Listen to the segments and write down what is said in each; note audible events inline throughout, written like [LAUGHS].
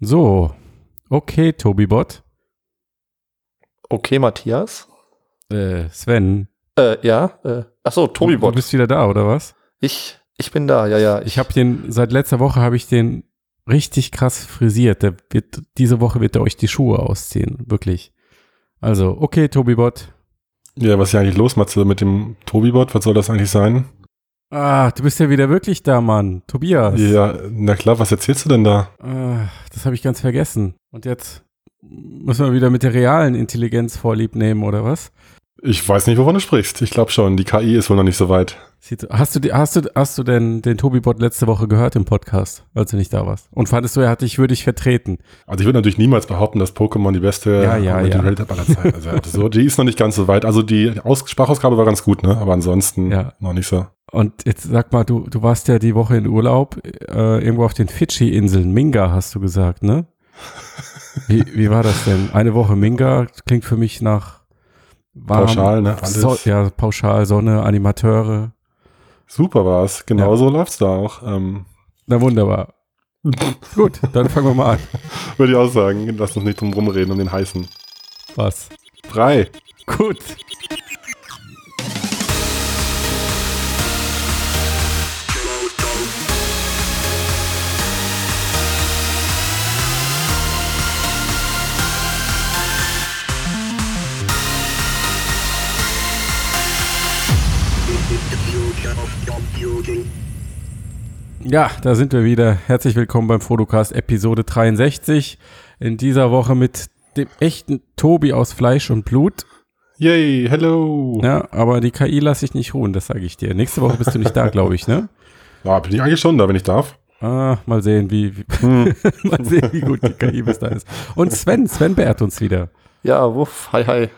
So, okay, Tobibot. Okay, Matthias. Äh, Sven. Äh, ja. Äh, achso, Du Tobibot. bist wieder da, oder was? Ich, ich bin da, ja, ja. Ich habe den, seit letzter Woche habe ich den richtig krass frisiert. Der wird, diese Woche wird er euch die Schuhe ausziehen. Wirklich. Also, okay, Tobibot. Ja, was ist ja eigentlich los, Matze, mit dem Tobibot? Was soll das eigentlich sein? Ah, du bist ja wieder wirklich da, Mann. Tobias. Ja, na klar, was erzählst du denn da? Ah, das habe ich ganz vergessen. Und jetzt müssen wir wieder mit der realen Intelligenz vorlieb nehmen, oder was? Ich weiß nicht, wovon du sprichst. Ich glaube schon, die KI ist wohl noch nicht so weit. Hast du, hast du, hast du denn den Tobibot letzte Woche gehört im Podcast, als du nicht da warst? Und fandest du, er hat dich würdig vertreten? Also ich würde natürlich niemals behaupten, dass Pokémon die beste Ja, ja, Augmented ja. Reality aller Zeiten ist. Also so, die ist noch nicht ganz so weit. Also die Aus Sprachausgabe war ganz gut, ne? Aber ansonsten Ja. noch nicht so. Und jetzt sag mal, du, du warst ja die Woche in Urlaub, äh, irgendwo auf den Fidschi-Inseln. Minga hast du gesagt, ne? [LAUGHS] Wie, wie war das denn? Eine Woche Minga klingt für mich nach warm, Pauschal, ne? Alles. So, ja, pauschal, Sonne, Animateure. Super war's. Genau so läuft's da auch. Ähm, Na wunderbar. [LAUGHS] Gut, dann fangen wir mal an. würde ich auch sagen. Lass uns nicht drum rumreden um den heißen. Was? Drei. Gut. Ja, da sind wir wieder. Herzlich willkommen beim Fotocast Episode 63. In dieser Woche mit dem echten Tobi aus Fleisch und Blut. Yay, hello. Ja, aber die KI lasse ich nicht ruhen, das sage ich dir. Nächste Woche bist du nicht da, [LAUGHS] glaube ich, ne? Ja, bin ich eigentlich schon da, wenn ich darf. Ah, mal sehen, wie, wie [LAUGHS] Hm. mal sehen, wie gut die KI bis da ist. Und Sven, Sven beehrt uns wieder. ja, wuff, hi, hi.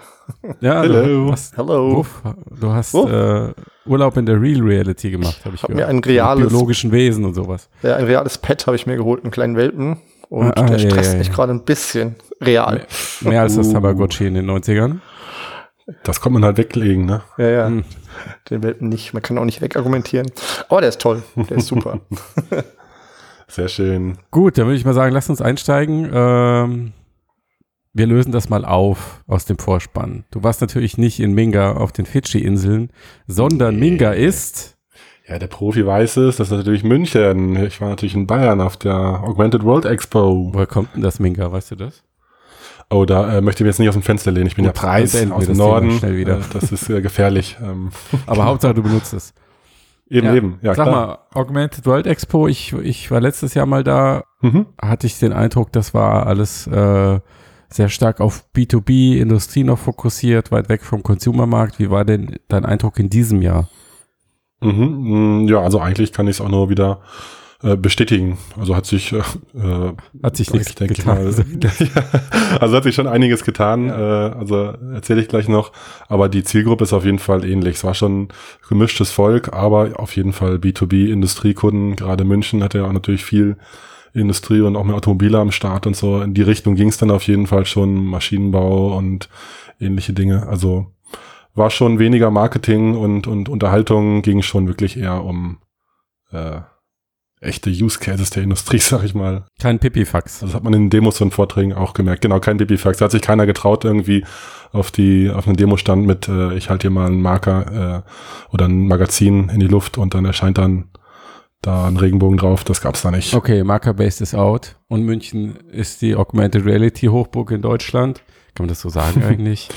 Ja, Hello. du hast, Hello. Uff, du hast Uff. äh, Urlaub in der Real Reality gemacht, habe ich Hab mir gehört. ein reales, Mit biologischen Wesen und sowas. ja, ein reales Pet habe ich mir geholt, einen kleinen Welpen. Und Ah, ah, der ja, stresst ja, mich ja. gerade ein bisschen. Real. Mehr als das Uh. Tamagotchi in den 90ern. Das kommt man halt weglegen, ne? Ja, ja. Hm. Den Welpen nicht. Man kann auch nicht wegargumentieren. Aber der ist toll. Der ist super. [LAUGHS] Sehr schön. Gut, dann würde ich mal sagen, lass uns einsteigen. Ähm, wir lösen das mal auf aus dem Vorspann. Du warst natürlich nicht in Minga auf den Fidschi-Inseln, sondern Nee. Minga ist Ja, der Profi weiß es. Das ist natürlich München. Ich war natürlich in Bayern auf der Augmented World Expo. Woher kommt denn das Minga, weißt du das? Oh, da äh, möchte ich mich jetzt nicht aus dem Fenster lehnen. Ich bin Gut, ja Preis aus dem Norden. schnell wieder. Äh, das ist äh, gefährlich. Ähm, [LAUGHS] Aber Hauptsache du benutzt es. eben, Ja. eben. Ja, Sag klar. mal, Augmented World Expo, ich, ich war letztes Jahr mal da, Mhm. hatte ich den Eindruck, das war alles äh, sehr stark auf B2B-Industrie noch fokussiert, weit weg vom Consumermarkt. Wie war denn dein Eindruck in diesem Jahr? Mhm. mm, Ja, also eigentlich kann ich es auch nur wieder äh, bestätigen. Also hat sich, äh, äh, Hat sich nichts getan. mal. [LAUGHS] ja, also hat sich schon einiges getan. Äh, also erzähle ich gleich noch. Aber die Zielgruppe ist auf jeden Fall ähnlich. Es war schon gemischtes Volk, aber auf jeden Fall B2B-Industriekunden. Gerade München hatte ja auch natürlich viel Industrie und auch mehr Automobile am Start und so. In die Richtung ging es dann auf jeden Fall schon. Maschinenbau und ähnliche Dinge. Also war schon weniger Marketing und, und Unterhaltung, ging schon wirklich eher um äh, echte Use Cases der Industrie, [LAUGHS] sag ich mal. Kein Pipifax. Also das hat man in den Demos und Vorträgen auch gemerkt. Genau, kein Babyfax. Da hat sich keiner getraut, irgendwie auf die auf einen Demostand mit, äh, ich halte hier mal einen Marker äh, oder ein Magazin in die Luft und dann erscheint dann da ein Regenbogen drauf. Das gab's da nicht. Okay, Marker-Based ist out und München ist die Augmented Reality Hochburg in Deutschland. Kann man das so sagen [LAUGHS] eigentlich?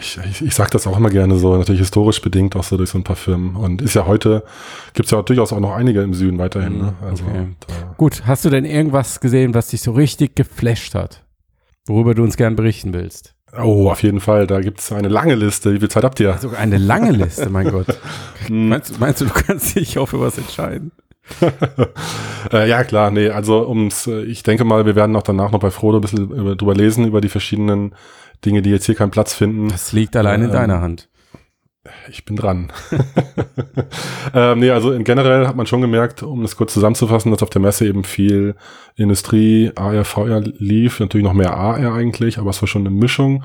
Ich, ich, ich sage das auch immer gerne so, natürlich historisch bedingt, auch so durch so ein paar Firmen. Und ist ja heute, gibt's ja durchaus auch noch einige im Süden weiterhin. Ne? Also, Okay. Gut, hast du denn irgendwas gesehen, was dich so richtig geflasht hat? Worüber du uns gern berichten willst? oh, auf jeden Fall, da gibt's eine lange Liste. Wie viel Zeit habt ihr? Sogar eine lange Liste, mein [LAUGHS] Gott. Hm. Meinst, meinst du, du kannst dich auch für was entscheiden? [LAUGHS] äh, ja, klar, nee, also ums, äh, ich denke mal, wir werden auch danach noch bei Frodo ein bisschen über, drüber lesen, über die verschiedenen Dinge, die jetzt hier keinen Platz finden. Das liegt allein in Ähm, deiner Hand. Ich bin dran. [LAUGHS] ähm, nee, also in generell hat man schon gemerkt, um das kurz zusammenzufassen, dass auf der Messe eben viel Industrie, AR, VR lief, natürlich noch mehr AR eigentlich, aber es war schon eine Mischung.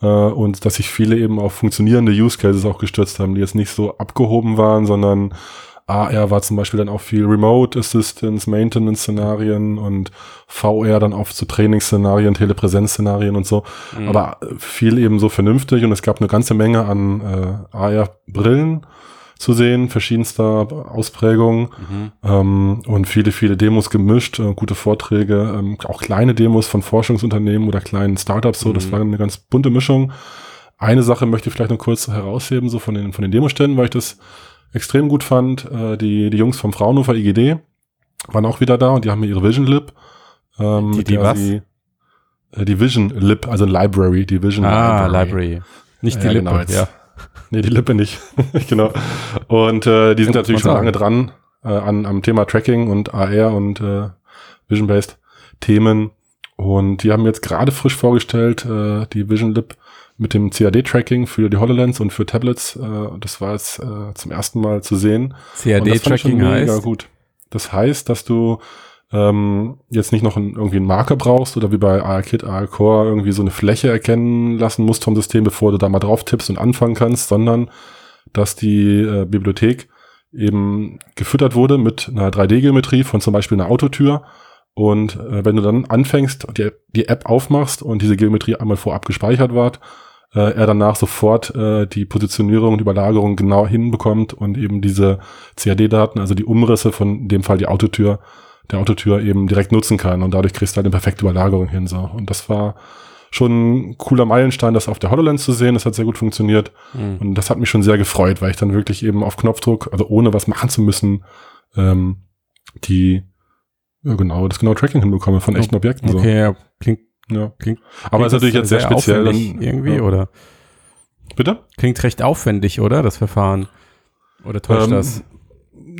Äh, und dass sich viele eben auf funktionierende Use Cases auch gestürzt haben, die jetzt nicht so abgehoben waren, sondern AR war zum Beispiel dann auch viel Remote Assistance, Maintenance-Szenarien und VR dann oft so Trainingsszenarien, Telepräsenzszenarien und so. Mhm. Aber viel eben so vernünftig und es gab eine ganze Menge an äh, AR-Brillen zu sehen, verschiedenster Ausprägungen mhm. ähm, und viele, viele Demos gemischt, äh, gute Vorträge, ähm, auch kleine Demos von Forschungsunternehmen oder kleinen Startups, so, mhm. das war eine ganz bunte Mischung. Eine Sache möchte ich vielleicht noch kurz herausheben, so von den, von den Demoständen, weil ich das extrem gut fand. Äh, die, die Jungs vom Fraunhofer IGD waren auch wieder da und die haben mir ihre Vision Lib. Ähm, die, die was? Sie, äh, die Vision Lib, also Library, die Vision ah, Library. Library. Nicht die ja, Lippe, genau, ja. Nee, die Lippe nicht. [LAUGHS] genau. Und äh, die sind ja, natürlich schon lange dran äh, an, am Thema Tracking und AR und äh, Vision-Based Themen. Und die haben jetzt gerade frisch vorgestellt, äh, die Vision Lib mit dem CAD-Tracking für die HoloLens und für Tablets. Äh, das war jetzt äh, zum ersten Mal zu sehen. CAD-Tracking heißt? gut. Das heißt, dass du ähm, jetzt nicht noch ein, irgendwie einen Marker brauchst oder wie bei ARKit, ARCore irgendwie so eine Fläche erkennen lassen musst vom System, bevor du da mal drauf tippst und anfangen kannst, sondern dass die äh, Bibliothek eben gefüttert wurde mit einer 3D-Geometrie von zum Beispiel einer Autotür. Und äh, wenn du dann anfängst, die, die App aufmachst und diese Geometrie einmal vorab gespeichert war, äh, er danach sofort äh, die Positionierung und Überlagerung genau hinbekommt und eben diese CAD-Daten, also die Umrisse von in dem Fall die Autotür, der Autotür eben direkt nutzen kann und dadurch kriegst du halt eine perfekte Überlagerung hin. So. Und das war schon ein cooler Meilenstein, das auf der HoloLens zu sehen. Das hat sehr gut funktioniert. Mhm. Und das hat mich schon sehr gefreut, weil ich dann wirklich eben auf Knopfdruck, also ohne was machen zu müssen, ähm, die ja, genau, das genaue Tracking hinbekomme von echten Objekten. Okay, so. ja, klingt ja. Klingt, Aber ist natürlich jetzt sehr, sehr speziell. Dann, irgendwie, ja. oder? Bitte? Klingt recht aufwendig, oder? Das Verfahren. Oder täuscht ähm, das?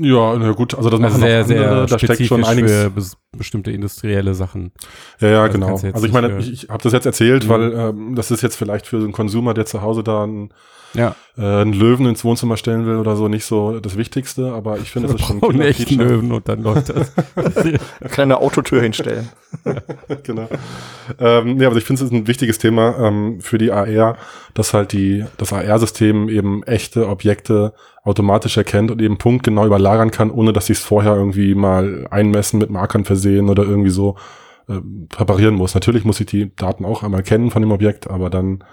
Ja, na gut, also das also sehr, sehr da steckt schon einiges für bestimmte industrielle Sachen. Ja, ja, also genau. Also ich meine, ich, ich habe das jetzt erzählt, mhm. weil ähm, das ist jetzt vielleicht für so einen Konsumer, der zu Hause da ein ja. äh, einen Löwen ins Wohnzimmer stellen will oder so, nicht so das Wichtigste, aber ich finde, das ist schon ein echten Löwen und dann läuft das. [LAUGHS] Kleine Autotür hinstellen. [LAUGHS] genau. Ähm, ja, aber ich finde, es ist ein wichtiges Thema ähm, für die AR, dass halt die, das AR-System eben echte Objekte automatisch erkennt und eben punktgenau überlagern kann, ohne dass sie es vorher irgendwie mal einmessen, mit Markern versehen oder irgendwie so äh, präparieren muss. Natürlich muss ich die Daten auch einmal kennen von dem Objekt, aber dann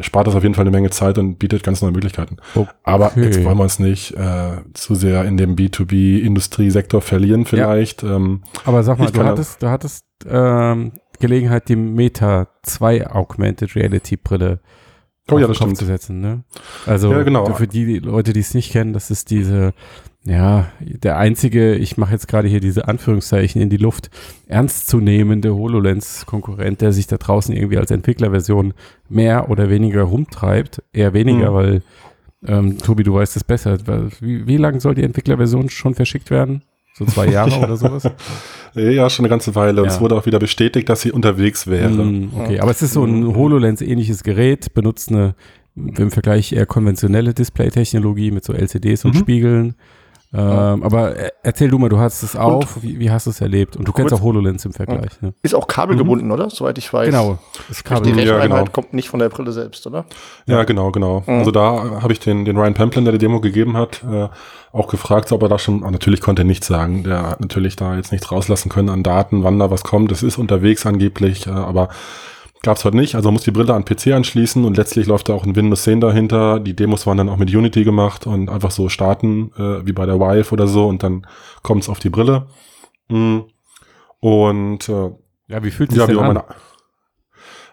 spart das auf jeden Fall eine Menge Zeit und bietet ganz neue Möglichkeiten. Okay. Aber jetzt wollen wir uns nicht äh, zu sehr in dem B2B-Industriesektor verlieren vielleicht. Ja. Ähm, Aber sag mal, du hattest, du hattest ähm, Gelegenheit, die Meta 2 Augmented Reality Brille oh, ja, das stimmt. zu setzen. Ne? Also ja, genau. für die Leute, die es nicht kennen, das ist diese ja, der einzige, ich mache jetzt gerade hier diese Anführungszeichen in die Luft, ernstzunehmende HoloLens-Konkurrent, der sich da draußen irgendwie als Entwicklerversion mehr oder weniger rumtreibt. Eher weniger, mhm. weil, ähm, Tobi, du weißt es besser. Wie, wie lange soll die Entwicklerversion schon verschickt werden? So zwei Jahre [LAUGHS] oder sowas? Ja, schon eine ganze Weile. Und ja. es wurde auch wieder bestätigt, dass sie unterwegs wäre. Mm, okay, aber es ist so ein mhm. HoloLens-ähnliches Gerät, benutzt eine im Vergleich eher konventionelle Display-Technologie mit so LCDs und mhm. Spiegeln. Ähm, aber erzähl du mal, du hast es auch. Wie, wie, hast du es erlebt? Und du kennst auch HoloLens im Vergleich. Ne? Ist auch kabelgebunden, mhm. oder? Soweit ich weiß. Genau. Ist kabel die ja, genau. kommt nicht von der Brille selbst, oder? Ja, genau, genau. Mhm. Also da habe ich den, den Ryan Pamplin, der die Demo gegeben hat, äh, auch gefragt, ob er da schon, natürlich konnte er nichts sagen. Der hat natürlich da jetzt nichts rauslassen können an Daten, wann da was kommt. Es ist unterwegs angeblich, äh, aber Gab es heute nicht, also man muss die Brille an PC anschließen und letztlich läuft da auch ein Windows 10 dahinter. Die Demos waren dann auch mit Unity gemacht und einfach so starten, äh, wie bei der Vive oder so und dann kommt es auf die Brille. Mm. Und äh, ja, wie fühlt sich ja, denn an?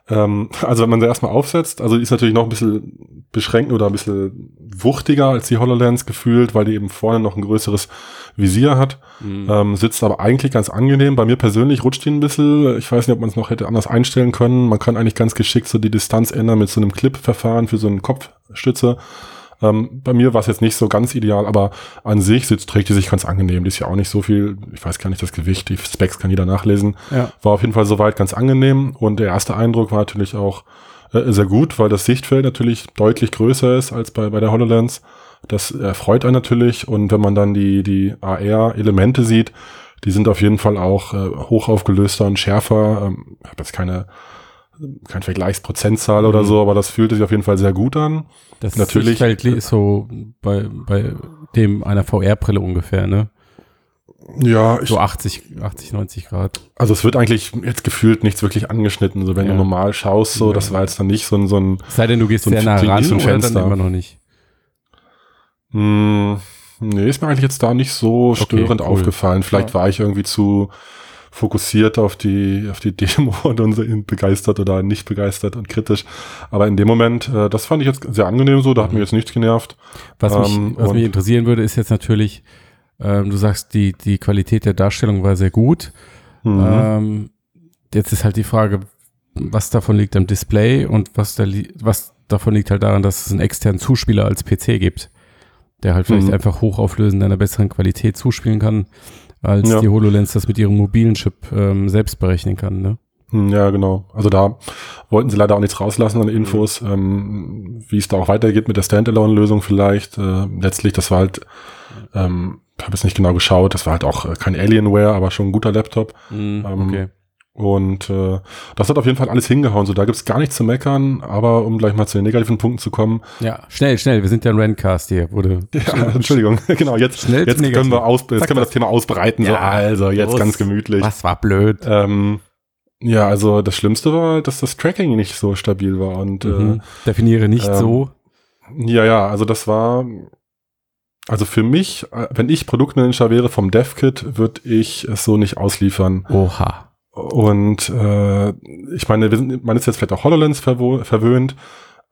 Ähm, [LAUGHS] also wenn man sie erstmal aufsetzt, also die ist natürlich noch ein bisschen beschränkt oder ein bisschen wuchtiger als die HoloLens gefühlt, weil die eben vorne noch ein größeres Visier hat. Mhm. Ähm, sitzt aber eigentlich ganz angenehm. Bei mir persönlich rutscht die ein bisschen. Ich weiß nicht, ob man es noch hätte anders einstellen können. Man kann eigentlich ganz geschickt so die Distanz ändern mit so einem Clip-Verfahren für so einen Kopfstütze. Ähm, bei mir war es jetzt nicht so ganz ideal, aber an sich sitzt, trägt die sich ganz angenehm. Die ist ja auch nicht so viel, ich weiß gar nicht das Gewicht, die Specs kann jeder nachlesen. Ja. War auf jeden Fall soweit ganz angenehm und der erste Eindruck war natürlich auch äh, sehr gut, weil das Sichtfeld natürlich deutlich größer ist als bei, bei der HoloLens. Das erfreut einen natürlich und wenn man dann die, die AR-Elemente sieht, die sind auf jeden Fall auch äh, hoch aufgelöster und schärfer. Ähm, ich habe jetzt keine kein Vergleichsprozentzahl oder Mhm. so, aber das fühlte sich auf jeden Fall sehr gut an. Das Natürlich- Sichtfeld ist so bei, bei dem einer VR-Brille ungefähr, ne? Ja, ich, So 80, 80, 90 Grad. also es wird eigentlich jetzt gefühlt nichts wirklich angeschnitten. So wenn Ja. du normal schaust, so, Ja. das war jetzt dann nicht so ein, so ein Es sei denn, du gehst So sehr nah ran so ein oder dann Fenster. immer noch nicht. Hm, nee, ist mir eigentlich jetzt da nicht so störend cool. aufgefallen. Vielleicht Ja. war ich irgendwie zu fokussiert auf die, auf die [LAUGHS] Demo und so begeistert oder nicht begeistert und kritisch. Aber in dem Moment, äh, das fand ich jetzt sehr angenehm so, da hat Mhm. mir jetzt nichts genervt. Was, Ähm, mich, was mich interessieren würde, ist jetzt natürlich, ähm, du sagst, die, die Qualität der Darstellung war sehr gut. Mhm. Ähm, jetzt ist halt die Frage, was davon liegt am Display und was, da li was davon liegt halt daran, dass es einen externen Zuspieler als PC gibt, der halt vielleicht Mhm. einfach hochauflösend in einer besseren Qualität zuspielen kann, als Ja. die HoloLens das mit ihrem mobilen Chip ähm, selbst berechnen kann. Ne? Hm, Ja, genau. Also da wollten sie leider auch nichts rauslassen an Infos, ähm, wie es da auch weitergeht mit der Standalone-Lösung vielleicht. Äh, letztlich, das war halt, ähm, ich habe jetzt nicht genau geschaut, das war halt auch äh, kein Alienware, aber schon ein guter Laptop. Mhm, Ähm, okay. Und äh, das hat auf jeden Fall alles hingehauen. So, da gibt's gar nichts zu meckern, aber um gleich mal zu den negativen Punkten zu kommen. Ja, schnell, schnell, wir sind ja ein Randcast hier, wurde Ja, [LAUGHS] Entschuldigung, [LAUGHS] genau, jetzt, Schnell jetzt können wir, aus, jetzt können wir das Thema ausbreiten. so, Ja, also, jetzt los. ganz gemütlich. Was war blöd? Ähm, ja, also das Schlimmste war, dass das Tracking nicht so stabil war. Und Mhm. Definiere nicht ähm, so. äh, ja, ja, also das war, also für mich, äh, wenn ich Produktmanager wäre vom DevKit, würde ich es so nicht ausliefern. Oha. Und äh, ich meine, sind, man ist jetzt vielleicht auch HoloLens verwöhnt,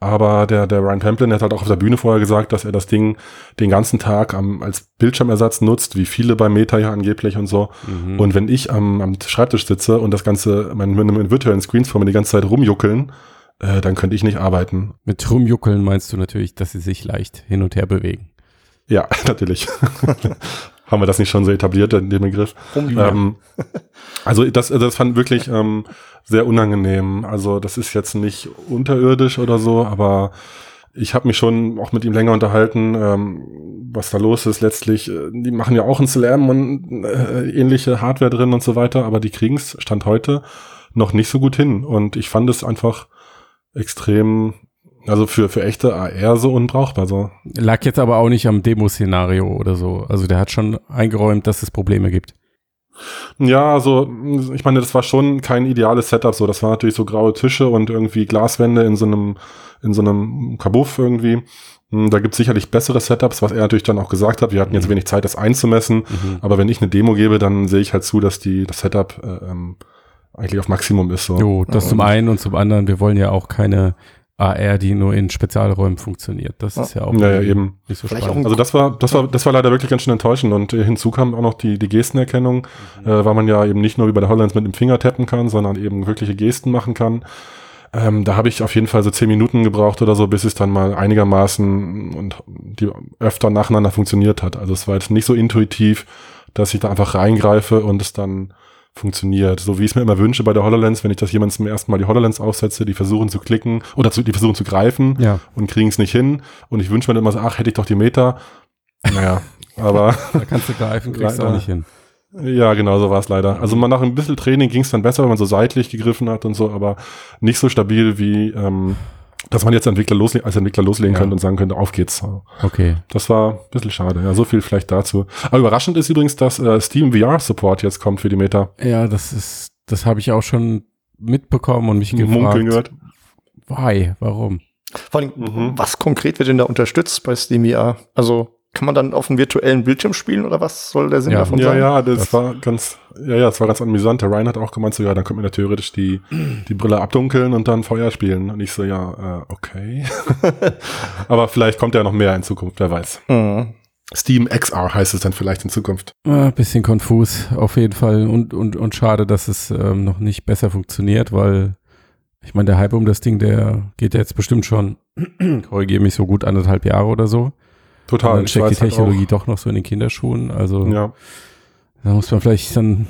aber der, der Ryan Pamplin hat halt auch auf der Bühne vorher gesagt, dass er das Ding den ganzen Tag am, als Bildschirmersatz nutzt, wie viele bei Meta ja angeblich und so. Mhm. Und wenn ich am, am Schreibtisch sitze und das Ganze mit, mit, mit virtuellen Screens vor mir die ganze Zeit rumjuckeln, äh, dann könnte ich nicht arbeiten. Mit rumjuckeln meinst du natürlich, dass sie sich leicht hin und her bewegen. Ja, [LAUGHS] natürlich. [LAUGHS] Haben wir das nicht schon so etabliert, den den Begriff? Ähm, [LAUGHS] also das, das fand wirklich ähm, sehr unangenehm. Also das ist jetzt nicht unterirdisch oder so, aber ich habe mich schon auch mit ihm länger unterhalten, ähm, was da los ist. Letztlich, äh, die machen ja auch einen Slam und äh, ähnliche Hardware drin und so weiter, aber die kriegen es Stand heute noch nicht so gut hin. Und ich fand es einfach extrem, also für, für echte AR so unbrauchbar. So. Lag jetzt aber auch nicht am Demo-Szenario oder so. Also der hat schon eingeräumt, dass es Probleme gibt. Ja, also ich meine, das war schon kein ideales Setup. So, das war natürlich so graue Tische und irgendwie Glaswände in so einem in so einem Kabuff irgendwie. Hm, Da gibt es sicherlich bessere Setups, was er natürlich dann auch gesagt hat. Wir hatten jetzt Mhm. wenig Zeit, das einzumessen. Mhm. Aber wenn ich eine Demo gebe, dann sehe ich halt zu, dass die das Setup äh, ähm, eigentlich auf Maximum ist. So. Jo, das zum einen und zum anderen, wir wollen ja auch keine AR, die nur in Spezialräumen funktioniert. Das ist ja auch Ja, ja, irgendwie eben. nicht so Vielleicht spannend. auch Also das war, das war, das war leider wirklich ganz schön enttäuschend und äh, hinzu kam auch noch die, die Gestenerkennung, äh, weil man ja eben nicht nur wie bei der HoloLens mit dem Finger tappen kann, sondern eben wirkliche Gesten machen kann. Ähm, da habe ich auf jeden Fall so zehn Minuten gebraucht oder so, bis es dann mal einigermaßen und die öfter nacheinander funktioniert hat. Also es war jetzt nicht so intuitiv, dass ich da einfach reingreife und es dann funktioniert. So wie ich es mir immer wünsche bei der HoloLens, wenn ich das jemandem zum ersten Mal die HoloLens aufsetze, die versuchen zu klicken oder zu, die versuchen zu greifen ja, und kriegen es nicht hin. Und ich wünsche mir dann immer so, ach, hätte ich doch die Meter. Naja, [LAUGHS] aber da kannst du greifen, kriegst du auch nicht hin. ja, genau so war es leider. Also man nach ein bisschen Training ging es dann besser, wenn man so seitlich gegriffen hat und so, aber nicht so stabil wie, ähm, dass man jetzt Entwickler losle als Entwickler loslegen Ja. könnte und sagen könnte, auf geht's. Okay. Das war ein bisschen schade. Ja, so viel vielleicht dazu. Aber überraschend ist übrigens, dass äh, Steam VR Support jetzt kommt für die Meta. Ja, das ist, das habe ich auch schon mitbekommen und mich Munkeln gefragt. gehört. Why? Warum? Vor allem, Mhm. was konkret wird denn da unterstützt bei SteamVR? Also kann man dann auf einem virtuellen Bildschirm spielen oder was soll der Sinn Ja. davon Ja, sein? ja, das, Das- war ganz, ja, ja, das war ganz amüsant. Der Ryan hat auch gemeint, so, ja, dann könnte man ja theoretisch die, die Brille abdunkeln und dann Feuer spielen. Und ich so, ja, äh, okay. [LAUGHS] Aber vielleicht kommt ja noch mehr in Zukunft, wer weiß. Mhm. Steam XR heißt es dann vielleicht in Zukunft. Ah, bisschen konfus, auf jeden Fall. Und, und, und schade, dass es ähm, noch nicht besser funktioniert, weil ich meine, der Hype um das Ding, der geht ja jetzt bestimmt schon, [CLEARS THROAT] korrigiere mich so gut anderthalb Jahre oder so. Und Total. dann Ich steckt die halt Technologie doch noch so in den Kinderschuhen. Also ja, da muss man vielleicht dann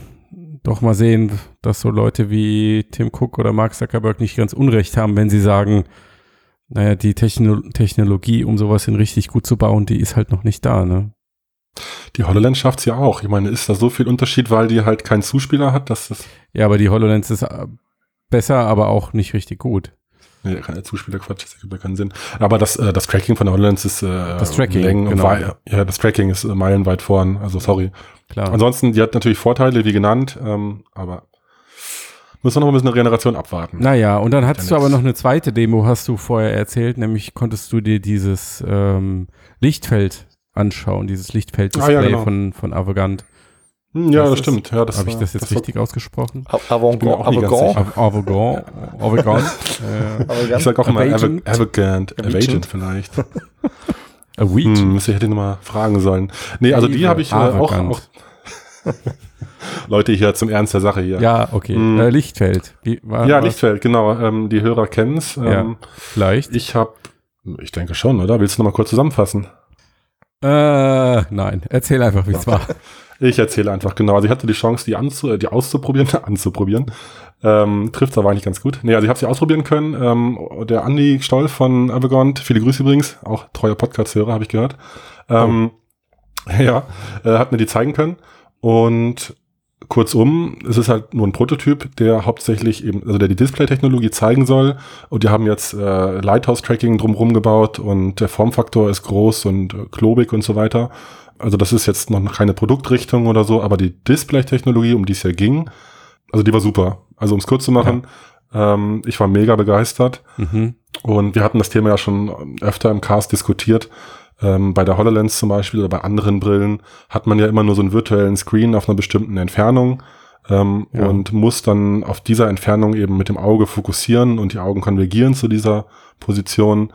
doch mal sehen, dass so Leute wie Tim Cook oder Mark Zuckerberg nicht ganz unrecht haben, wenn sie sagen, naja, die Techno Technologie, um sowas hin richtig gut zu bauen, die ist halt noch nicht da, ne? die HoloLens schafft's ja auch. Ich meine, ist da so viel Unterschied, weil die halt keinen Zuspieler hat, dass das, Ja, aber die HoloLens ist äh, besser, aber auch nicht richtig gut. Nee, keine Zuspielerquatsch, das ergibt ja keinen Sinn. Aber das, äh, das Tracking von der HoloLens ist äh, Das Tracking, Längen- genau. wei- ja, das Tracking ist äh, meilenweit vorn, also sorry. Klar. Ansonsten, die hat natürlich Vorteile, wie genannt, ähm, aber müssen wir noch ein bisschen eine Generation abwarten. Naja, und dann hattest du aber noch eine zweite Demo, hast du vorher erzählt, nämlich konntest du dir dieses ähm, Lichtfeld anschauen, dieses Lichtfeld-Display Ah, ja, genau. von, von Avogant. Hm, ja, das das, stimmt. Ja, das Habe ich das jetzt war- richtig ausgesprochen? Avogant, Avogant, [LAUGHS] äh, Ich sag auch immer Avagent, Avagent vielleicht. Avit. Hm, müsste ich hätte ich noch mal fragen sollen. Nee, also die habe ich äh, auch, auch Leute hier zum Ernst der Sache hier. Ja, okay. Hm. Äh, Lichtfeld. Wie, war, Ja, was? Lichtfeld, genau. Ähm, die Hörer kennen's. Ähm, Ja. Vielleicht. Ich habe, ich denke schon, oder? Willst du noch mal kurz zusammenfassen? Äh, nein. Erzähl einfach, wie es war. Ich erzähle einfach genau. Also ich hatte die Chance, die, anzu, die auszuprobieren, [LAUGHS] anzuprobieren. Ähm, trifft aber eigentlich ganz gut. Nee, also ich habe sie ausprobieren können. Ähm, der Andi Stoll von Avagont, viele Grüße übrigens, auch treuer Podcast-Hörer, habe ich gehört. Ähm, [LAUGHS] Ja, äh, hat mir die zeigen können. Und kurzum, es ist halt nur ein Prototyp, der hauptsächlich eben, also der die Display-Technologie zeigen soll. Und die haben jetzt äh, Lighthouse-Tracking drumherum gebaut und der Formfaktor ist groß und äh, klobig und so weiter. Also das ist jetzt noch keine Produktrichtung oder so, aber die Display-Technologie, um die es ja ging, also die war super. Also um es kurz zu machen, ähm, ich war mega begeistert. Mhm. Und wir hatten das Thema ja schon öfter im Cast diskutiert. Ähm, bei der HoloLens zum Beispiel oder bei anderen Brillen hat man ja immer nur so einen virtuellen Screen auf einer bestimmten Entfernung ähm, Ja. und muss dann auf dieser Entfernung eben mit dem Auge fokussieren und die Augen konvergieren zu dieser Position.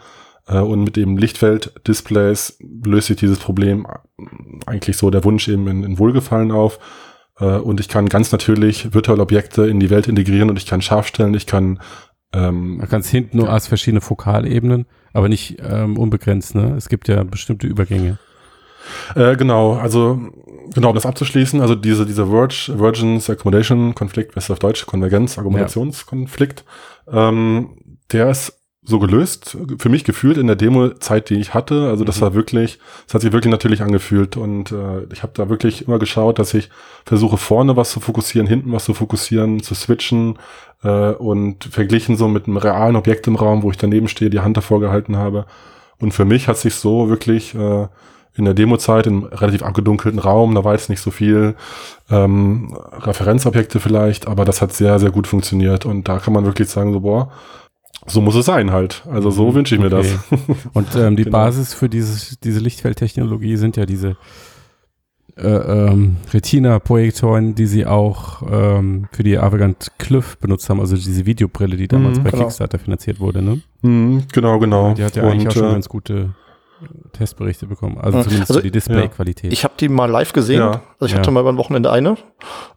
Äh, und mit dem Lichtfeld-Displays löst sich dieses Problem eigentlich so der Wunsch eben in, in Wohlgefallen auf. Äh, und ich kann ganz natürlich virtuelle Objekte in die Welt integrieren und ich kann scharf stellen, ich kann ähm, Man kann es hinten nur als verschiedene Fokalebenen, aber nicht ähm, unbegrenzt, ne? Es gibt ja bestimmte Übergänge. Äh, genau, also genau, um das abzuschließen, also diese, dieser Verge, Virgins Accommodation Konflikt, was ist auf Deutsch, Konvergenz, Argumentationskonflikt, ähm, der ist so gelöst, für mich gefühlt in der Demo-Zeit, die ich hatte. Also das Mhm. war wirklich, das hat sich wirklich natürlich angefühlt und äh, ich habe da wirklich immer geschaut, dass ich versuche vorne was zu fokussieren, hinten was zu fokussieren, zu switchen äh, und verglichen so mit einem realen Objekt im Raum, wo ich daneben stehe, die Hand davor gehalten habe. Und für mich hat sich so wirklich äh, in der Demo-Zeit im relativ abgedunkelten Raum, da war jetzt nicht so viel ähm, Referenzobjekte vielleicht, aber das hat sehr, sehr gut funktioniert und da kann man wirklich sagen, so boah, so muss es sein halt. Also so wünsche ich mir das. Okay. Und ähm, die [LAUGHS] Genau. Basis für dieses, diese Lichtfeldtechnologie sind ja diese äh, ähm, Retina-Projektoren, die sie auch ähm, für die Avegant Cliff benutzt haben, also diese Videobrille, die damals Mhm, bei genau. Kickstarter finanziert wurde. Ne? Mhm, genau, genau. Die hat ja eigentlich auch schon äh, ganz gute Testberichte bekommen. Also Ja. zumindest Also, die Displayqualität. Ich habe die mal live gesehen. Ja. Also ich Ja. hatte mal über ein Wochenende eine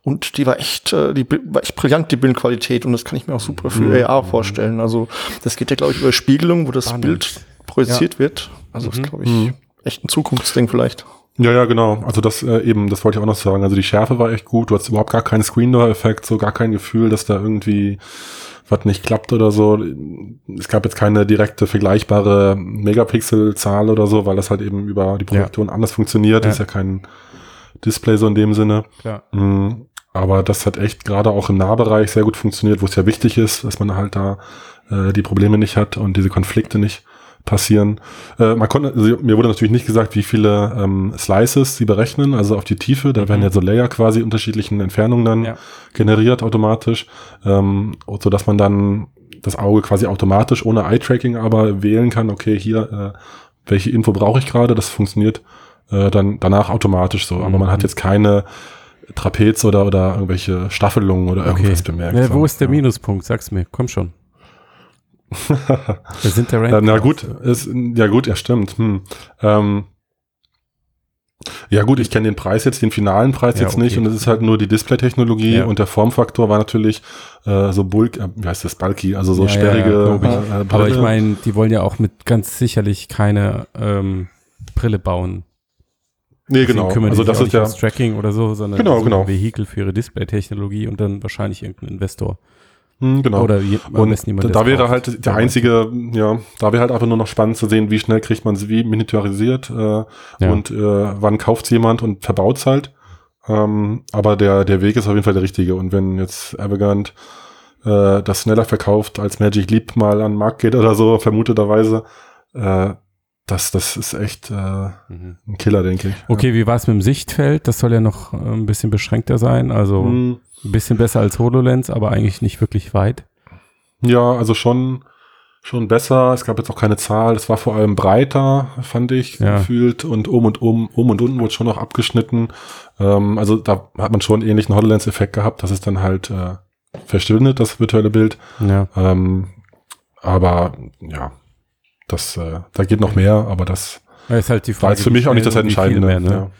und die war echt, äh, die war echt brillant, die Bildqualität und das kann ich mir auch super für Mhm. AR vorstellen. Also das geht ja, glaube ich, über Spiegelung, wo das Spannend. Bild projiziert wird. Also das Mhm. ist, glaube ich, Mhm. echt ein Zukunftsding vielleicht. Ja, ja, genau. Also das äh, eben, das wollte ich auch noch sagen. Also die Schärfe war echt gut. Du hast überhaupt gar keinen Screen-Door-Effekt, so gar kein Gefühl, dass da irgendwie was nicht klappt oder so. Es gab jetzt keine direkte vergleichbare Megapixel-Zahl oder so, weil das halt eben über die Projektion anders funktioniert. Ja. Das ist ja kein Display so in dem Sinne. Klar. Mhm. Aber das hat echt gerade auch im Nahbereich sehr gut funktioniert, wo es ja wichtig ist, dass man halt da äh, die Probleme nicht hat und diese Konflikte nicht passieren. Äh, man konnte, also mir wurde natürlich nicht gesagt, wie viele ähm, Slices sie berechnen, also auf die Tiefe. Da werden Mhm. ja so Layer quasi unterschiedlichen Entfernungen dann Ja. generiert automatisch, ähm, so dass man dann das Auge quasi automatisch ohne Eye-Tracking aber wählen kann, okay, hier, äh, welche Info brauche ich gerade, das funktioniert äh, dann danach automatisch so. Aber Mhm. man hat jetzt keine Trapez oder, oder irgendwelche Staffelungen oder Okay. irgendwas bemerkt. Ja, so. wo ist der Ja. Minuspunkt? Sag's mir. Komm schon. Wir sind der [LAUGHS] Äh, Rank. na gut, ist, ja gut, ja stimmt. Hm. Ähm, ja gut, ich kenne den Preis jetzt, den finalen Preis Ja, jetzt okay. nicht und es ist halt nur die Display-Technologie Ja. und der Formfaktor war natürlich äh, so bulk, äh, wie heißt das, bulky, also so Ja, ja, ja, sperrige glaub ich. äh, Aber ich meine, die wollen ja auch mit ganz sicherlich keine ähm, Brille bauen. nee, Deswegen genau. Also das ist ja, Tracking oder so, sondern Genau, so genau. ein Vehikel für ihre Display-Technologie und dann wahrscheinlich irgendein Investor. Hm, genau. Oder je, und da es wäre halt der einzige, ja, da wäre halt einfach nur noch spannend zu sehen, wie schnell kriegt man sie, wie miniaturisiert äh, Ja. und äh, wann kauft jemand und verbaut halt. Ähm, aber der, der Weg ist auf jeden Fall der richtige. Und wenn jetzt Avagant äh, das schneller verkauft, als Magic Leap mal an den Markt geht oder so, vermuteterweise. Äh, das, das ist echt äh, Mhm. ein Killer, denke ich. Okay, wie war es mit dem Sichtfeld? Das soll ja noch äh, ein bisschen beschränkter sein. Also Hm, ein bisschen besser als HoloLens, aber eigentlich nicht wirklich weit. Ja, also schon, schon besser. Es gab jetzt auch keine Zahl. Es war vor allem breiter, fand ich, Ja. gefühlt. Und um und um, um und unten wurde schon noch abgeschnitten. Ähm, also da hat man schon einen ähnlichen HoloLens-Effekt gehabt. Das ist dann halt äh, verschwindet, das virtuelle Bild. Ja. Ähm, aber ja, das, äh, da geht noch mehr, aber das Ja, Ist halt die war Frage. jetzt für mich auch nicht das Entscheidende. Mehr, ne? ja.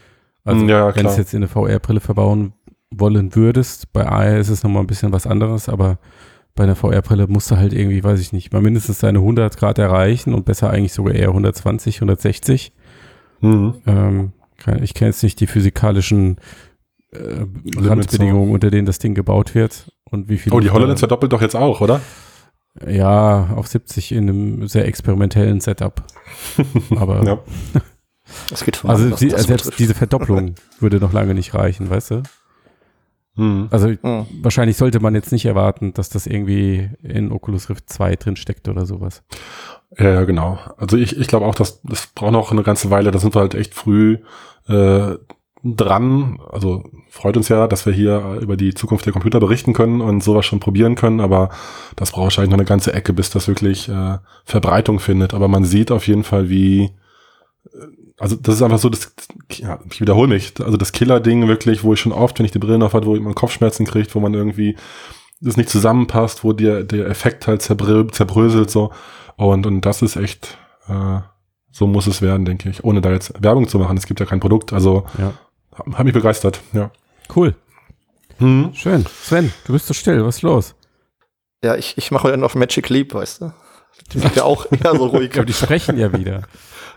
Also ja, wenn es jetzt in eine VR-Brille verbauen wollen würdest, bei AR ist es nochmal ein bisschen was anderes, aber bei einer VR-Brille musst du halt irgendwie, weiß ich nicht, mal mindestens deine 100 Grad erreichen und besser eigentlich sogar eher 120, 160. Mhm. Ähm, ich kenne jetzt nicht die physikalischen äh, Randbedingungen, unter denen das Ding gebaut wird und wie viel. Oh, die HoloLens da- verdoppelt doch jetzt auch, oder? Ja, auf 70 in einem sehr experimentellen Setup. [LAUGHS] Aber Ja. [LAUGHS] Das geht voran, also die, selbst betrifft. diese Verdopplung [LAUGHS] würde noch lange nicht reichen, weißt du? Mhm. Also Mhm. wahrscheinlich sollte man jetzt nicht erwarten, dass das irgendwie in Oculus Rift 2 drin steckt oder sowas. Ja, ja, genau. Also ich, ich glaube auch, dass das braucht noch eine ganze Weile. Da sind wir halt echt früh äh, dran. Also freut uns ja, dass wir hier über die Zukunft der Computer berichten können und sowas schon probieren können. Aber das braucht wahrscheinlich noch eine ganze Ecke, bis das wirklich äh, Verbreitung findet. Aber man sieht auf jeden Fall, wie äh, also das ist einfach so, das, ja, ich wiederhole mich, also das Killer-Ding wirklich, wo ich schon oft, wenn ich die Brillen auf hat, wo man Kopfschmerzen kriegt, wo man irgendwie das nicht zusammenpasst, wo dir der Effekt halt zerbrö zerbröselt so. Und, und das ist echt, äh, so muss es werden, denke ich. Ohne da jetzt Werbung zu machen. Es gibt ja kein Produkt. Also Ja. Hat mich begeistert, ja. Cool. Hm. Schön. Sven, du bist so still. Was ist los? Ja, ich, ich mache heute noch Magic Leap, weißt du? Die sind ja auch eher so ruhig. [LAUGHS] Aber die sprechen ja wieder.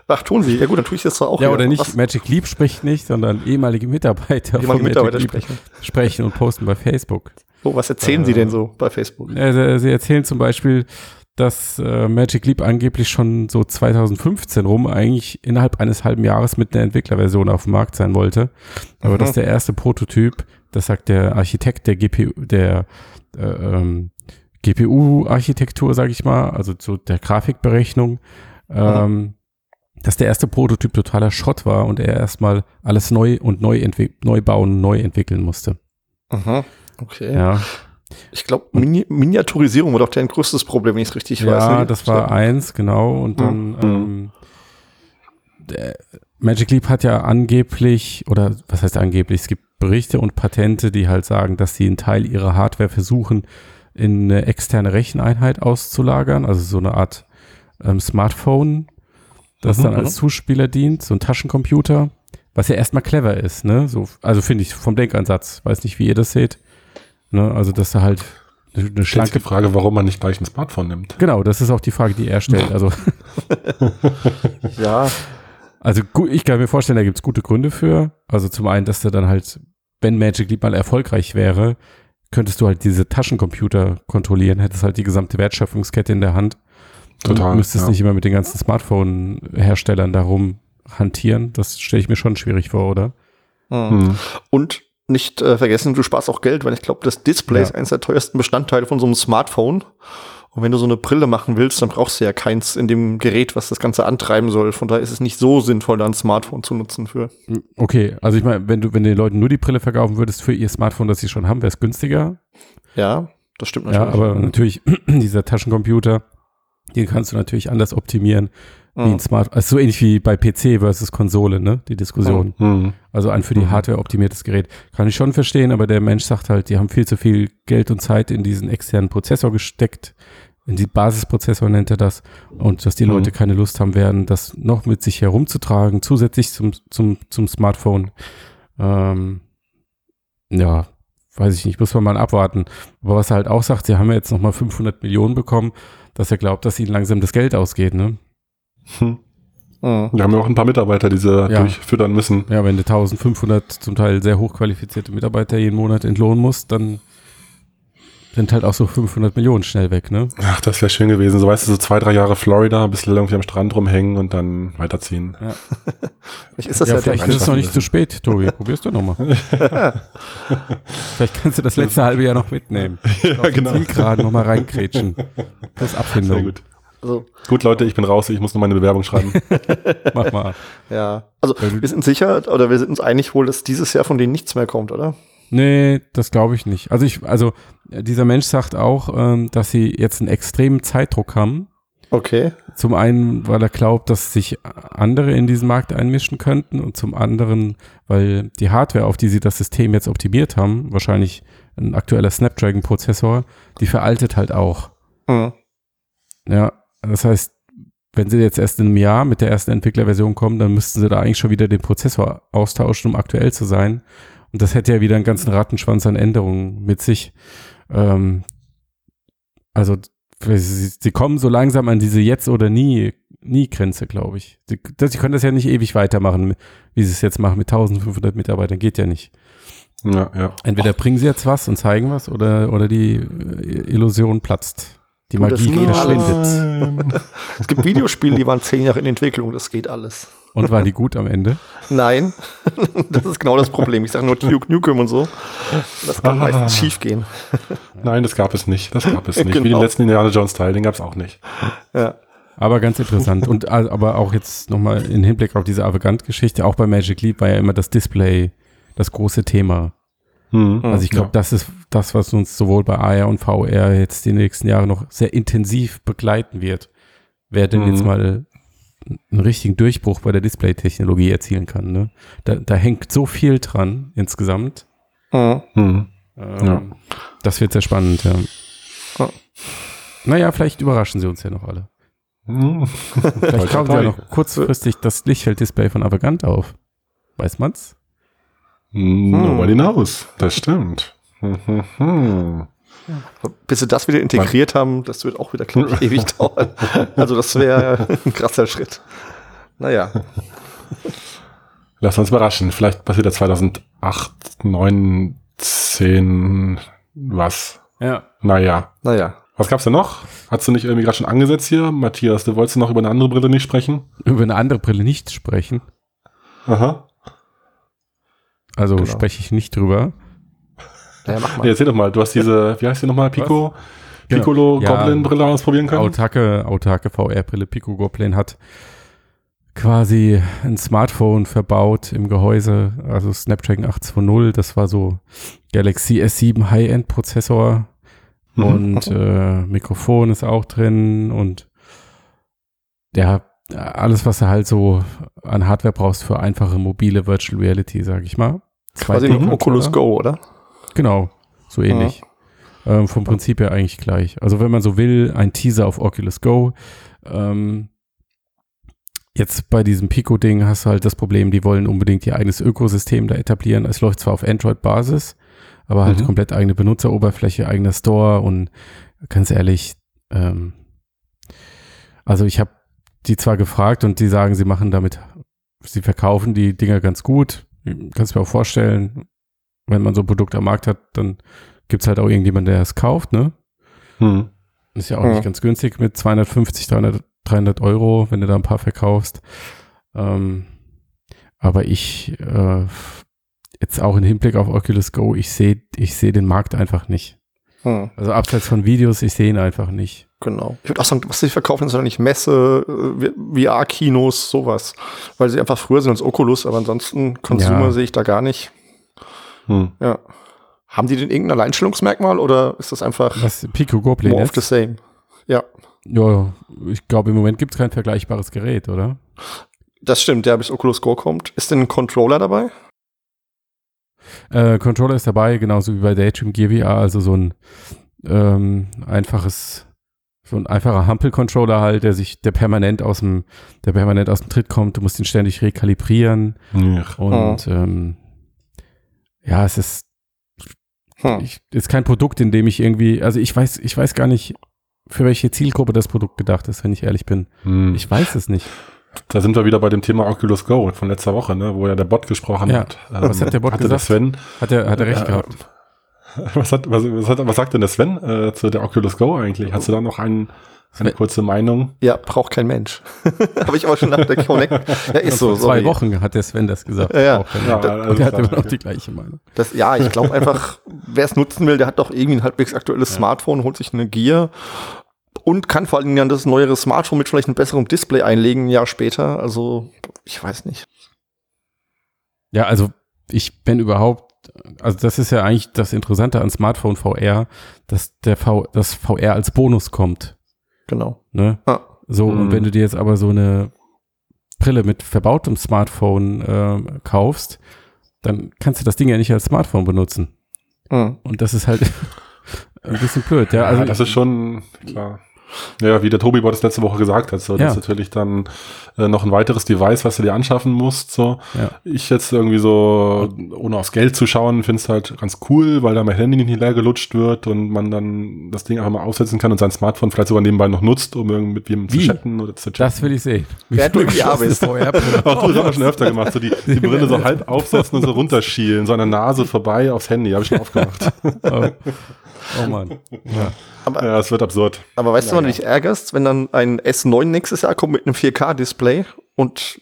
Ach, tun sie. Ja gut, dann tue ich das zwar auch ja, wieder. oder nicht. Was? Magic Leap spricht nicht, sondern ehemalige Mitarbeiter von Mitarbeiter Magic Leap sprechen. sprechen und posten bei Facebook. Oh, was erzählen sie denn so bei Facebook? Also, sie erzählen zum Beispiel, dass äh, Magic Leap angeblich schon so 2015 rum eigentlich innerhalb eines halben Jahres mit einer Entwicklerversion auf dem Markt sein wollte. Aber Mhm. dass der erste Prototyp, das sagt der Architekt der GPU, der äh, ähm, GPU-Architektur, sage ich mal, also so der Grafikberechnung, ähm, dass der erste Prototyp totaler Schrott war und er erstmal alles neu und neu, neu bauen, neu entwickeln musste. Aha. Okay. Ja, Ich glaube, Mini Miniaturisierung war doch dein größtes Problem, wenn ich es richtig weiß. Ja, ne? das war eins, genau. Und dann Mhm. ähm, der Magic Leap hat ja angeblich, oder was heißt angeblich, es gibt Berichte und Patente, die halt sagen, dass sie einen Teil ihrer Hardware versuchen, in eine externe Recheneinheit auszulagern, also so eine Art ähm, Smartphone, das Mhm, dann als Zuspieler dient, so ein Taschencomputer, was ja erstmal clever ist, ne? So, also finde ich vom Denkansatz, weiß nicht, wie ihr das seht. Ne? Also, dass er halt eine, eine schlanke die Frage, warum man nicht gleich ein Smartphone nimmt. Genau, das ist auch die Frage, die er stellt. Also, [LAUGHS] Ja, also ich kann mir vorstellen, da gibt's gute Gründe für. Also zum einen, dass du dann halt, wenn Magic Leap mal erfolgreich wäre, könntest du halt diese Taschencomputer kontrollieren, hättest halt die gesamte Wertschöpfungskette in der Hand. Total, Und müsstest ja. nicht immer mit den ganzen Smartphone-Herstellern darum hantieren. Das stelle ich mir schon schwierig vor, oder? Hm. Hm. Und nicht äh, vergessen, du sparst auch Geld, weil ich glaube, das Display Ja. ist eines der teuersten Bestandteile von so einem Smartphone. Und wenn du so eine Brille machen willst, dann brauchst du ja keins in dem Gerät, was das Ganze antreiben soll. Von daher ist es nicht so sinnvoll, da ein Smartphone zu nutzen für. Okay, also ich meine, wenn du, wenn du den Leuten nur die Brille verkaufen würdest für ihr Smartphone, das sie schon haben, wäre es günstiger. Ja, das stimmt Ja, natürlich. aber natürlich, [CLEARS THROAT] dieser Taschencomputer, den kannst du natürlich anders optimieren, wie Mhm. ein Smart, also so ähnlich wie bei PC versus Konsole, ne, die Diskussion. Hm. Also ein für die Mhm. Hardware optimiertes Gerät. Kann ich schon verstehen, aber der Mensch sagt halt, die haben viel zu viel Geld und Zeit in diesen externen Prozessor gesteckt. In die Basisprozessor nennt er das. Und dass die Mhm. Leute keine Lust haben werden, das noch mit sich herumzutragen, zusätzlich zum, zum, zum Smartphone. Ähm, ja, weiß ich nicht, muss man mal abwarten. Aber was er halt auch sagt, sie haben ja jetzt nochmal 500 Millionen bekommen, dass er glaubt, dass ihnen langsam das Geld ausgeht, ne? Hm. Mhm. Wir haben ja auch ein paar Mitarbeiter, die sie Ja. durchfüttern müssen. Ja, wenn du 1500 zum Teil sehr hochqualifizierte Mitarbeiter jeden Monat entlohnen musst, dann sind halt auch so 500 Millionen schnell weg, ne? Ach, das wäre schön gewesen. So weißt du, so zwei, drei Jahre Florida, ein bisschen irgendwie am Strand rumhängen und dann weiterziehen. Ja, [LAUGHS] Vielleicht ist das ja ja, vielleicht ist es noch nicht zu spät, Tobi. Probier's doch nochmal. [LAUGHS] vielleicht kannst du das letzte halbe Jahr noch mitnehmen. [LAUGHS] ja, genau. Zielgeraden nochmal reinkrätschen. Das ist Sehr Abfindung. gut. Also, Gut, Leute, ich bin raus. Ich muss nur meine Bewerbung schreiben. [LAUGHS] Mach mal. ja. Also, wir sind sicher, oder wir sind uns einig wohl, dass dieses Jahr von denen nichts mehr kommt, oder? Nee, das glaube ich nicht. Also ich, also dieser Mensch sagt auch, ähm, dass sie jetzt einen extremen Zeitdruck haben. Okay. Zum einen, weil er glaubt, dass sich andere in diesen Markt einmischen könnten und zum anderen, weil die Hardware, auf die sie das System jetzt optimiert haben, wahrscheinlich ein aktueller Snapdragon-Prozessor, die veraltet halt auch. Hm. Ja, das heißt, wenn sie jetzt erst in einem Jahr mit der ersten Entwicklerversion kommen, dann müssten sie da eigentlich schon wieder den Prozessor austauschen, um aktuell zu sein. Und das hätte ja wieder einen ganzen Rattenschwanz an Änderungen mit sich. Ähm, also sie, sie kommen so langsam an diese jetzt oder nie nie Grenze, glaube ich. Sie, das, sie können das ja nicht ewig weitermachen, wie sie es jetzt machen mit 1500 Mitarbeitern, geht ja nicht. ja, ja. Entweder bringen sie jetzt was und zeigen was oder, oder die äh, Illusion platzt. Die Du, das Magie geht verschwindet. [LAUGHS] Es gibt Videospiele, die waren zehn Jahre in Entwicklung, das geht alles. Und war die gut am Ende? Nein, [LAUGHS] das ist genau das Problem. Ich sage nur Duke Nukem und so. Das kann Ah. meistens schief gehen. [LAUGHS] Nein, das gab es nicht. Das gab es nicht. Wie den Genau. letzten Indiana Jones Teil, den gab es auch nicht. Ja. Aber ganz interessant. Und aber auch jetzt nochmal in Hinblick auf diese Avagant-Geschichte, auch bei Magic Leap war ja immer das Display das große Thema. Hm. Also ich glaube, Ja. das ist das, was uns sowohl bei AR und VR jetzt die nächsten Jahre noch sehr intensiv begleiten wird. Wer denn Mhm. jetzt mal einen richtigen Durchbruch bei der Display-Technologie erzielen kann. Ne? Da, da hängt so viel dran insgesamt. Hm. Hm. Ähm, Ja. Das wird sehr spannend, ja. Ja. Naja, vielleicht überraschen sie uns ja noch alle. Hm. Vielleicht kaufen sie ja noch kurzfristig das Lichtfeld-Display von Avagant auf. Weiß man's? Hm, Nobody knows. Das stimmt. Hm, hm, hm. Bis sie das wieder integriert haben, das wird auch wieder, glaube ich, ewig [LAUGHS] dauern. Also das wäre ein krasser Schritt. Naja, Lass uns überraschen. Vielleicht passiert ja 2008, 9, 10, was? Ja. Naja. naja. Was gab's denn noch? Hast du nicht irgendwie gerade schon angesetzt hier? Matthias, du wolltest noch über eine andere Brille nicht sprechen? Über eine andere Brille nicht sprechen. Aha. Also Genau. spreche ich nicht drüber. Naja, mach Nee, mal. erzähl doch mal, du hast diese, wie heißt die nochmal, Pico? Genau. Piccolo Ja. Goblin Brille ausprobieren können? Autarke, autarke VR-Brille. Pico Goblin hat quasi ein Smartphone verbaut im Gehäuse, also Snapdragon 820. Das war so Galaxy S7 High-End-Prozessor Mhm. und äh, Mikrofon ist auch drin und ja, alles, was du halt so an Hardware brauchst für einfache mobile Virtual Reality, sag ich mal. Quasi Zwei ein Oculus. Go, oder? Genau, so ähnlich. Ähm, vom Prinzip her eigentlich gleich. Also wenn man so will, ein Teaser auf Oculus Go. Ähm, jetzt bei diesem Pico-Ding hast du halt das Problem, die wollen unbedingt ihr eigenes Ökosystem da etablieren. Es läuft zwar auf Android-Basis, aber halt Mhm. komplett eigene Benutzeroberfläche, eigener Store und ganz ehrlich, ähm, also ich habe die zwar gefragt und die sagen, sie machen damit, sie verkaufen die Dinger ganz gut. Kannst mir auch vorstellen, wenn man so ein Produkt am Markt hat, dann gibt's halt auch irgendjemand, der es kauft, ne? Hm. Ist ja auch Ja. nicht ganz günstig mit 250, 300, 300 Euro, wenn du da ein paar verkaufst. Ähm, aber ich, äh, jetzt auch im Hinblick auf Oculus Go, ich sehe ich sehe den Markt einfach nicht. Hm, Also abseits von Videos, ich sehe ihn einfach nicht. genau. Ich würde auch sagen, was sie verkaufen, ist wahrscheinlich Messe, äh, VR-Kinos, sowas. Weil sie einfach früher sind als Oculus, aber ansonsten Consumer Ja. sehe ich da gar nicht. Hm. Ja. Haben die denn irgendein Alleinstellungsmerkmal oder ist das einfach Was Pico Goblin more of the jetzt? same? Ja, Ja, ich glaube, im Moment gibt's kein vergleichbares Gerät, oder? das stimmt, der bis Oculus Go kommt. Ist denn ein Controller dabei? Äh, Controller ist dabei, genauso wie bei Daydream Gear VR, also so ein ähm, einfaches, so ein einfacher Hampel-Controller halt, der sich, der permanent aus dem, der permanent aus dem Tritt kommt. Du musst ihn ständig rekalibrieren Ja. und ähm, ja, es ist, Hm. ich, ist kein Produkt, in dem ich irgendwie, also ich weiß, ich weiß gar nicht, für welche Zielgruppe das Produkt gedacht ist, wenn ich ehrlich bin. Hm. Ich weiß es nicht. Da sind wir wieder bei dem Thema Oculus Go von letzter Woche, ne, wo ja der Bot gesprochen Ja. hat. Was hat der Bot hatte gesagt? Sven? Hat er, hat er recht Äh, gehabt? [LAUGHS] Was, hat, was, was, hat, was sagt denn der Sven äh, zu der Oculus Go eigentlich? Hast du da noch einen, eine kurze Meinung? Ja, braucht kein Mensch. [LAUGHS] Habe ich auch schon nach der Connect. Ja, ist so. Vor zwei sorry. Wochen hat der Sven das gesagt. Ja, ja. Ja, und also der hat immer noch die gleiche Meinung. Das, ja, ich glaube einfach, wer es nutzen will, der hat doch irgendwie ein halbwegs aktuelles Smartphone, holt sich eine Gear und kann vor allen Dingen dann das neuere Smartphone mit vielleicht einem besseren Display einlegen, ein Jahr später. Also, ich weiß nicht. Ja, also ich wenn überhaupt, also das ist ja eigentlich das Interessante an Smartphone VR, dass der v, das VR als Bonus kommt. Genau. Ne? Ja. So, und Mhm. wenn du dir jetzt aber so eine Brille mit verbautem Smartphone äh, kaufst, dann kannst du das Ding ja nicht als Smartphone benutzen. Mhm. Und das ist halt [LAUGHS] ein bisschen blöd. Ja, Ja, also das ist schon klar. Ja, wie der Tobi das letzte Woche gesagt hat, so, das Ja. ist natürlich dann äh, noch ein weiteres Device, was du dir anschaffen musst. So. Ja. Ich jetzt irgendwie so, ohne aufs Geld zu schauen, finde es halt ganz cool, weil da mein Handy nicht leer gelutscht wird und man dann das Ding einfach mal aufsetzen kann und sein Smartphone vielleicht sogar nebenbei noch nutzt, um irgendwie mit wem zu chatten oder zu chatten. das will ich sehen. Wie Während du VR bist. [LAUGHS] Auch das haben wir schon öfter gemacht, so die, die Brille so halb aufsetzen und so runterschielen, so an der Nase vorbei aufs Handy, habe ich schon aufgemacht. [LAUGHS] Oh, oh Mann. Ja. Ja, es wird absurd. Aber weißt du, wann du dich ärgerst, wenn dann ein S9 nächstes Jahr kommt mit einem 4K-Display und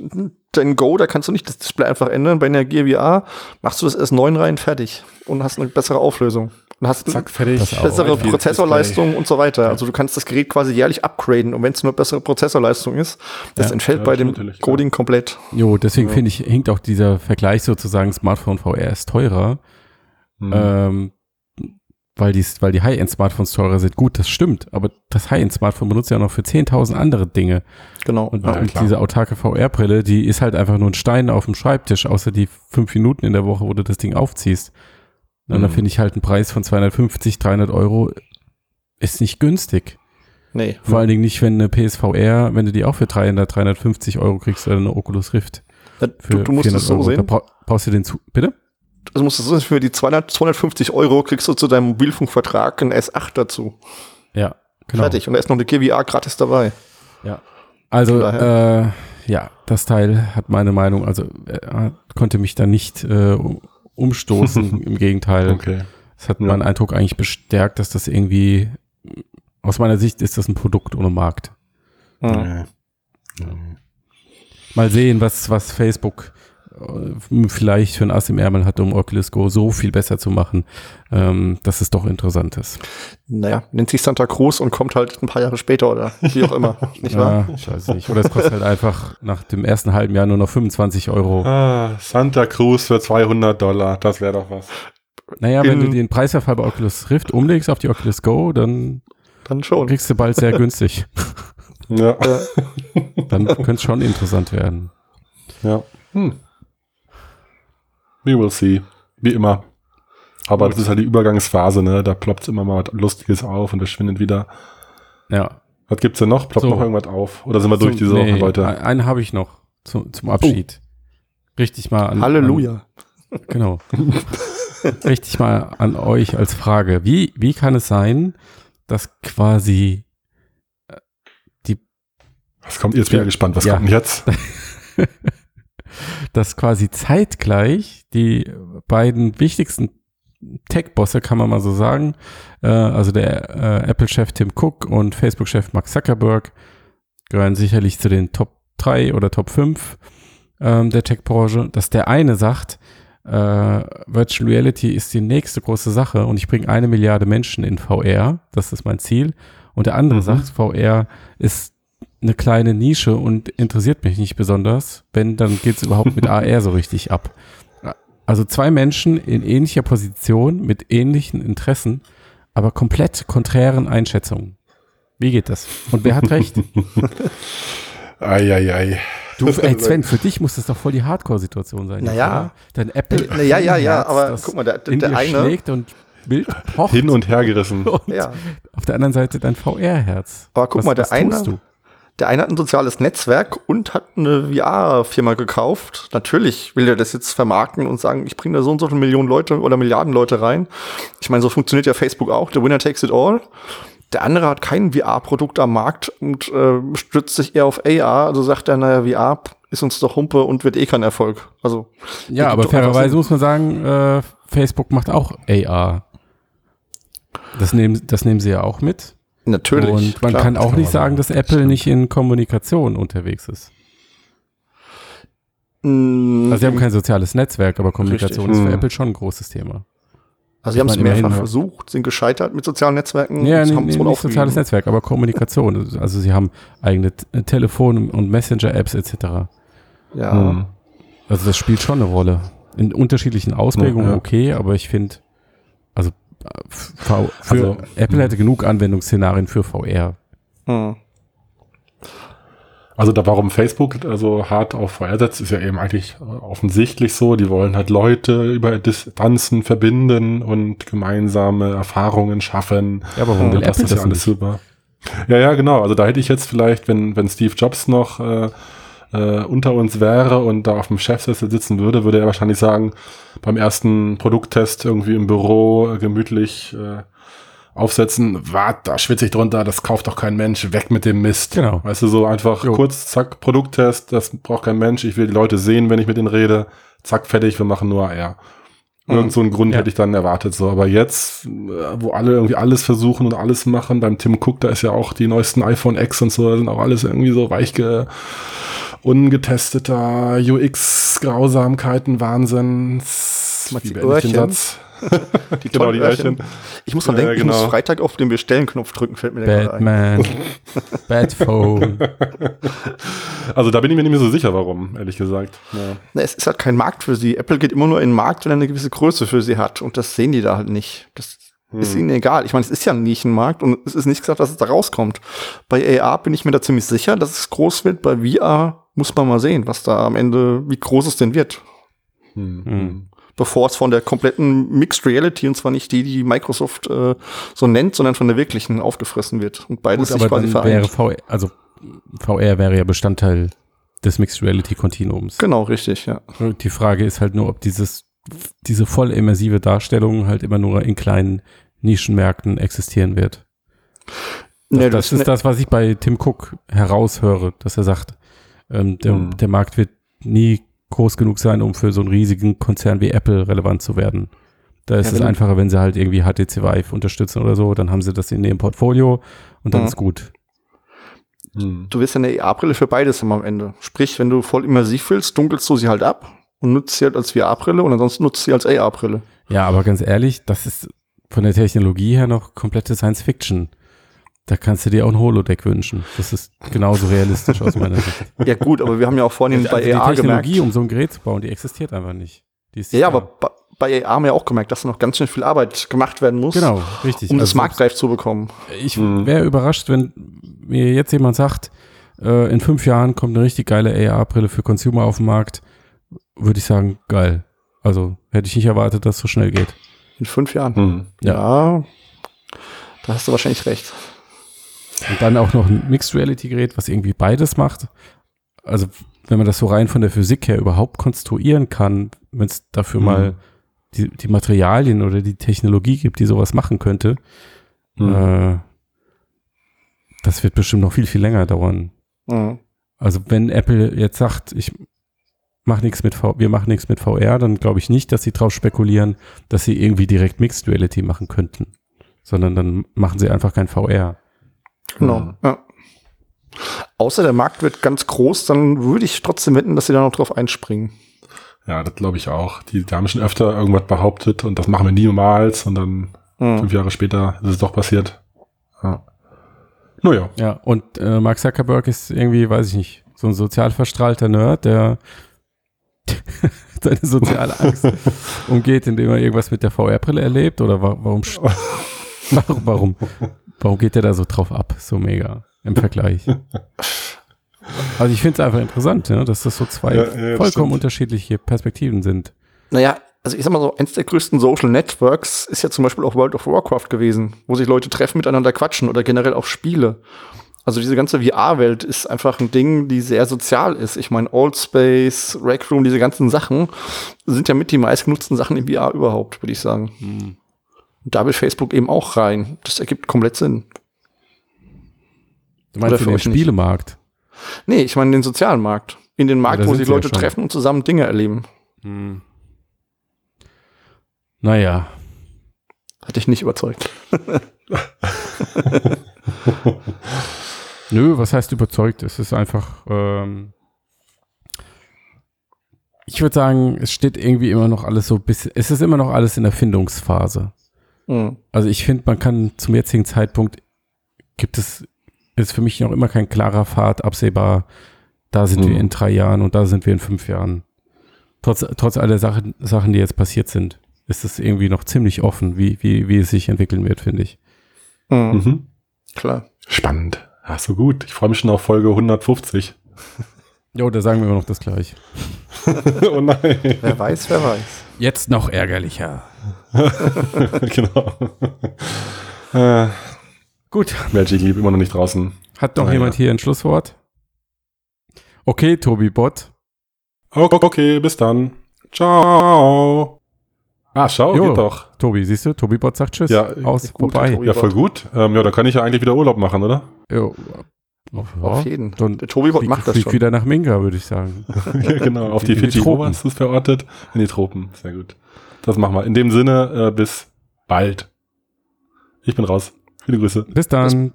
dein Go, da kannst du nicht das Display einfach ändern. Bei einer Gear VR machst du das S9 rein, fertig und hast eine bessere Auflösung. Und hast Zack, fertig. Bessere Prozessorleistung und so weiter. Also du kannst das Gerät quasi jährlich upgraden und wenn es nur bessere Prozessorleistung ist, das Ja, entfällt ja, bei dem. Coding komplett. Jo, deswegen finde ich, hinkt auch dieser Vergleich sozusagen Smartphone VR ist teurer, Mhm. ähm, weil die, weil die High-End-Smartphones teurer sind. Gut, das stimmt, aber das High-End-Smartphone benutzt ja noch für 10.000 andere Dinge. Genau. Und, Ja, und diese autarke VR-Brille, die ist halt einfach nur ein Stein auf dem Schreibtisch, außer die fünf Minuten in der Woche, wo du das Ding aufziehst. Und dann Mhm. finde ich halt einen Preis von 250, 300 Euro ist nicht günstig. Nee. Vor allen Dingen nicht, wenn eine PSVR, wenn du die auch für 300, 350 Euro kriegst oder eine Oculus Rift. Du, Für du musst es 400 so Euro. Da sehen. brau brauchst du den zu, bitte? Also musst du so für die 200, 250 Euro kriegst du zu deinem Mobilfunkvertrag einen S8 dazu. Ja, genau. Fertig. Und da ist noch eine Gear VR gratis dabei. Ja. Also, äh, ja, das Teil hat meine Meinung, also äh, konnte mich da nicht äh, um- umstoßen. [LAUGHS] Im Gegenteil, Okay. es hat Ja. meinen Eindruck eigentlich bestärkt, dass das irgendwie, aus meiner Sicht ist das ein Produkt ohne Markt. Mhm. Nee. Mal sehen, was, was Facebook vielleicht für ein Ass im Ärmel hat, um Oculus Go so viel besser zu machen, ähm, dass es doch interessant ist. Naja, nennt sich Santa Cruz und kommt halt ein paar Jahre später oder wie auch immer. [LAUGHS] Nicht wahr? Ja, ich weiß nicht. Oder es kostet halt einfach nach dem ersten halben Jahr nur noch 25 Euro. Ah, Santa Cruz für 200 Dollar, das wäre doch was. Naja, wenn du den Preisverfall bei Oculus Rift umlegst auf die Oculus Go, dann Dann schon. kriegst du bald sehr günstig. Ja. Äh, Dann könnte es schon interessant werden. ja. Hm. We will see. Wie immer. Aber Gut. das ist halt die Übergangsphase, ne? Da ploppt immer mal was Lustiges auf und verschwindet wieder. Ja. Was gibt's denn noch? Ploppt So. noch irgendwas auf? Oder sind wir durch diese nee, Woche, Leute? ein- Einen habe ich noch zum, zum Abschied. Richtig mal an. Halleluja. An, genau. [LAUGHS] Richtig mal an euch als Frage. Wie, wie kann es sein, dass quasi Was kommt jetzt? Bin Ja. ich gespannt. Was Ja. kommt denn jetzt? [LAUGHS] dass quasi zeitgleich die beiden wichtigsten Tech-Bosse, kann man mal so sagen, äh, also der äh, Apple-Chef Tim Cook und Facebook-Chef Mark Zuckerberg, gehören sicherlich zu den Top 3 oder Top 5 ähm, der Tech-Branche, dass der eine sagt, äh, Virtual Reality ist die nächste große Sache und ich bringe eine Milliarde Menschen in VR, das ist mein Ziel, und der andere Mhm. sagt, VR ist eine kleine Nische und interessiert mich nicht besonders. Wenn, dann geht es überhaupt mit [LAUGHS] AR so richtig ab. Also zwei Menschen in ähnlicher Position mit ähnlichen Interessen, aber komplett konträren Einschätzungen. Wie geht das? Und wer hat recht? [LAUGHS] Eieiei. Du, ey Sven, für dich muss das doch voll die Hardcore-Situation sein. Naja. Dein Apple. Na ja, ja, ja, Herz, aber das guck mal, der, der eine, schlägt und Bild pocht. Hin und her gerissen. [LAUGHS] und ja, auf der anderen Seite dein VR-Herz. aber guck Was- mal, der was tust eine, du? Der eine hat ein soziales Netzwerk und hat eine VR-Firma gekauft. Natürlich will er das jetzt vermarkten und sagen, ich bringe da so und so viele Millionen Leute oder Milliarden Leute rein. Ich meine, so funktioniert ja Facebook auch. The winner takes it all. Der andere hat kein VR-Produkt am Markt und äh, stützt sich eher auf AR. Also sagt er, naja, VR ist uns doch Humpe und wird eh kein Erfolg. Also Ja, aber fairerweise muss man sagen, äh, Facebook macht auch AR. Das nehmen, das nehmen sie ja auch mit. Natürlich. Und man klar. kann auch nicht sagen, dass Apple nicht in Kommunikation unterwegs ist. Mm, Also sie haben kein soziales Netzwerk, aber Kommunikation Richtig. ist für Hm. Apple schon ein großes Thema. also sie haben es mehrfach versucht, sind gescheitert mit sozialen Netzwerken. Ja, nee, nee, nicht soziales. Netzwerk, aber Kommunikation. Also sie haben eigene T- Telefon- und Messenger-Apps etc. Ja. Hm. Also das spielt schon eine Rolle. In unterschiedlichen Ausprägungen Ja, ja. okay, aber ich finde, also äh, v für Also, Apple hätte genug Anwendungsszenarien für VR. Hm. Also da, warum Facebook also hart auf VR setzt, ist ja eben eigentlich äh, offensichtlich so. Die wollen halt Leute über Distanzen verbinden und gemeinsame Erfahrungen schaffen. Ja, aber warum will das Apple ist ja das alles nicht? super. Ja, ja, genau. Also da hätte ich jetzt vielleicht, wenn, wenn Steve Jobs noch äh, äh, unter uns wäre und da auf dem Chefsessel sitzen würde, würde er wahrscheinlich sagen, beim ersten Produkttest irgendwie im Büro gemütlich äh, aufsetzen, wart, da schwitze ich drunter, das kauft doch kein Mensch, weg mit dem Mist. Genau. Weißt du, so einfach Jo. kurz, zack, Produkttest, das braucht kein Mensch, ich will die Leute sehen, wenn ich mit denen rede, zack, fertig, wir machen nur AR. Irgend so einen Grund Ja. hätte ich dann erwartet, so. Aber jetzt, äh, wo alle irgendwie alles versuchen und alles machen, beim Tim Cook, da ist ja auch die neuesten iPhone X und so, da sind auch alles irgendwie so weich ge ungetesteter UX-Grausamkeiten, Wahnsinn. Meinst Wie [LAUGHS] die ich Öhrchen? Satz? Die Genau, die Öhrchen. Öhrchen. Ich muss dran Ja, denken, ich genau. muss Freitag auf den Bestellen-Knopf drücken, fällt mir der gerade ein. Batman, [LAUGHS] Batphone. [LAUGHS] Also da bin ich mir nicht mehr so sicher, warum, ehrlich gesagt. Ja. Na, es ist halt kein Markt für sie. Apple geht immer nur in den Markt, wenn er eine gewisse Größe für sie hat. Und das sehen die da halt nicht. Das ist Hm. ihnen egal. Ich meine, es ist ja ein Nischenmarkt und es ist nicht gesagt, dass es da rauskommt. Bei AR bin ich mir da ziemlich sicher, dass es groß wird. Bei VR muss man mal sehen, was da am Ende, wie groß es denn wird. Hm. Hm. Bevor es von der kompletten Mixed Reality, und zwar nicht die, die Microsoft äh, so nennt, sondern von der wirklichen aufgefressen wird. Und beides Gut, sich quasi vereint. VR, also VR wäre ja Bestandteil des Mixed Reality Kontinuums. Genau, richtig, ja. Die Frage ist halt nur, ob dieses, diese voll immersive Darstellung halt immer nur in kleinen Nischenmärkten existieren wird. Das, Nee, das ne- ist das, was ich bei Tim Cook heraushöre, dass er sagt, ähm, der, Hm. der Markt wird nie groß genug sein, um für so einen riesigen Konzern wie Apple relevant zu werden. Da ist Ja, es einfacher, wenn sie halt irgendwie HTC Vive unterstützen oder so, dann haben sie das in ihrem Portfolio und dann Mhm. ist gut. Hm. du wirst ja eine AR-Brille für beides haben am Ende. Sprich, wenn du voll immersiv willst, dunkelst du sie halt ab und nutzt sie halt als VR-Brille und ansonsten nutzt sie als AR-Brille. Ja, aber ganz ehrlich, das ist von der Technologie her noch komplette Science Fiction. Da kannst du dir auch ein Holodeck wünschen. Das ist genauso realistisch aus meiner Sicht. [LAUGHS] Ja gut, aber wir haben ja auch vorhin Also bei die AR Technologie, gemerkt. um so ein Gerät zu bauen, die existiert einfach nicht. Die ist Ja, da. aber bei AR haben wir auch gemerkt, dass da noch ganz schön viel Arbeit gemacht werden muss, genau, richtig. um das Also marktreif zu bekommen. Ich Mhm. wäre überrascht, wenn mir jetzt jemand sagt, äh, in fünf Jahren kommt eine richtig geile AR-Brille für Consumer auf den Markt, würde ich sagen, geil. Also hätte ich nicht erwartet, dass es so schnell geht. In fünf Jahren. Hm. Ja. Da hast du wahrscheinlich recht. Und dann auch noch ein Mixed Reality Gerät, was irgendwie beides macht. Also, wenn man das so rein von der Physik her überhaupt konstruieren kann, wenn es dafür Mhm. mal die, die Materialien oder die Technologie gibt, die sowas machen könnte, Hm. äh, das wird bestimmt noch viel, viel länger dauern. Mhm. Also, wenn Apple jetzt sagt, ich mach nichts mit v wir machen nichts mit VR, dann glaube ich nicht, dass sie drauf spekulieren, dass sie irgendwie direkt Mixed Reality machen könnten. Sondern dann machen sie einfach kein VR. Genau. Mhm. Ja. Außer der Markt wird ganz groß, dann würde ich trotzdem wetten, dass sie da noch drauf einspringen. Ja, das glaube ich auch. Die, die haben schon öfter irgendwas behauptet und das machen wir niemals und dann Mhm. fünf Jahre später ist es doch passiert. Ja. Naja. Ja, und äh, Mark Zuckerberg ist irgendwie, weiß ich nicht, so ein sozial verstrahlter Nerd, der [LAUGHS] seine soziale Angst [LAUGHS] umgeht, indem er irgendwas mit der VR-Brille erlebt? Oder wa warum, [LAUGHS] [LAUGHS] warum, warum, warum geht der da so drauf ab? So mega im Vergleich. Also ich finde es einfach interessant, ja, dass das so zwei Ja, ja, vollkommen unterschiedliche Perspektiven sind. Naja, also ich sag mal so, eins der größten Social Networks ist ja zum Beispiel auch World of Warcraft gewesen, wo sich Leute treffen, miteinander quatschen oder generell auch Spiele. Also diese ganze VR-Welt ist einfach ein Ding, die sehr sozial ist. Ich meine, Old Space, Rec Room, diese ganzen Sachen sind ja mit die meistgenutzten Sachen im VR überhaupt, würde ich sagen. Und da will Facebook eben auch rein. Das ergibt komplett Sinn. Du meinst Oder für den nicht? Spielemarkt? Nee, ich meine den sozialen Markt. In den Markt, da wo sich ja Leute schon. treffen und zusammen Dinge erleben. Hm. Naja, Hat dich nicht überzeugt. [LAUGHS] [LAUGHS] Nö, was heißt überzeugt? Es ist einfach, ähm, ich würde sagen, es steht irgendwie immer noch alles so bis, es ist immer noch alles in der Findungsphase. Mhm. Also ich finde, man kann zum jetzigen Zeitpunkt gibt es, ist für mich noch immer kein klarer Pfad absehbar. Da sind Hm. wir in drei Jahren und da sind wir in fünf Jahren. Trotz, trotz aller Sachen, Sachen, die jetzt passiert sind, ist es irgendwie noch ziemlich offen, wie, wie, wie es sich entwickeln wird, finde ich. Mhm. Mhm. Klar. Spannend. Ach so gut. Ich freue mich schon auf Folge 150. Jo, da sagen wir immer noch das gleich. [LAUGHS] oh nein. Wer weiß, wer weiß. Jetzt noch ärgerlicher. [LAUGHS] genau. äh, Gut. Magic Leap immer noch nicht draußen. Hat noch Ah, jemand ja. hier ein Schlusswort? Okay, Tobi Bot. Okay, okay, bis dann. Ciao. Ah, schau, Jo. geht doch. Tobi, siehst du? Tobi Bot sagt Tschüss. Ja, Aus, gut, vorbei. Ja, voll gut. Ähm, ja, dann kann ich ja eigentlich wieder Urlaub machen, oder? Jo. Ja, Auf jeden. Dann Der Tobi-Bot flieg- macht das flieg schon. wieder nach Minga, würde ich sagen. [LAUGHS] [LAUGHS] ja, genau. Auf die die Fidschi. Wo Tropen. hast du es verortet? In die Tropen. Sehr gut. Das machen wir. In dem Sinne, äh, bis bald. Ich bin raus. Viele Grüße. Bis dann.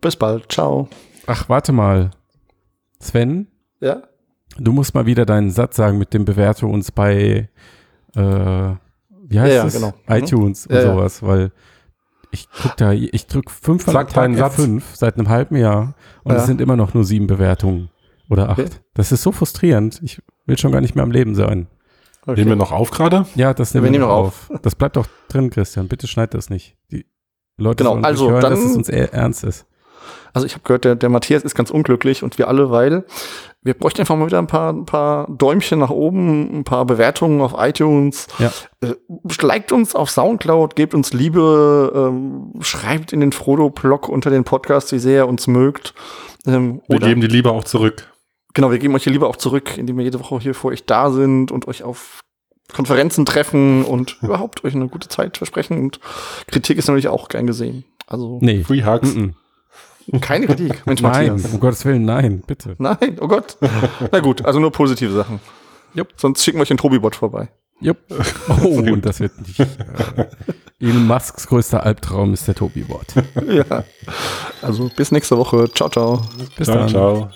Bis bald. Ciao. Ach, warte mal. Sven, Ja? du musst mal wieder deinen Satz sagen mit dem Bewerte uns bei äh, wie heißt Ja, ja, das? genau. Mhm. iTunes und Ja, ja. sowas, weil ich guck da, ich drück fünfmal Sag am Tag deinen Satz. F5 seit einem halben Jahr und Ja. es sind immer noch nur sieben Bewertungen oder acht. Okay. Das ist so frustrierend. Ich will schon gar nicht mehr am Leben sein. Okay. Nehmen wir noch auf gerade? Ja, das Wir nehmen wir nehmen noch noch auf. Das bleibt doch drin, Christian. Bitte schneid das nicht. Die Leute Genau, sollen also nicht hören, dann- dass es uns ernst ist. Also ich habe gehört, der, der Matthias ist ganz unglücklich und wir alle, weil wir bräuchten einfach mal wieder ein paar, ein paar Däumchen nach oben, ein paar Bewertungen auf iTunes. Ja. Äh, liked uns auf Soundcloud, gebt uns Liebe, ähm, schreibt in den Frodo-Blog unter den Podcast, wie sehr ihr uns mögt. Ähm, Wir oder- geben die Liebe auch zurück. Genau, wir geben euch die Liebe auch zurück, indem wir jede Woche hier vor euch da sind und euch auf Konferenzen treffen und [LAUGHS] überhaupt euch eine gute Zeit versprechen. Und Kritik ist natürlich auch gern gesehen. Also Nee. Free Hugs. Mm -mm. Keine Kritik, Mensch Nein, Matthias. um Gottes Willen, nein, bitte. Nein, oh Gott. Na gut, also nur positive Sachen. Jupp. Sonst schicken wir euch den Tobi-Bot vorbei. Jupp. [LAUGHS] Oh, und das wird nicht. Äh, Elon Musks größter Albtraum ist der Tobi-Bot. [LAUGHS] ja. Also bis nächste Woche. Ciao, ciao. Bis ciao, dann. ciao.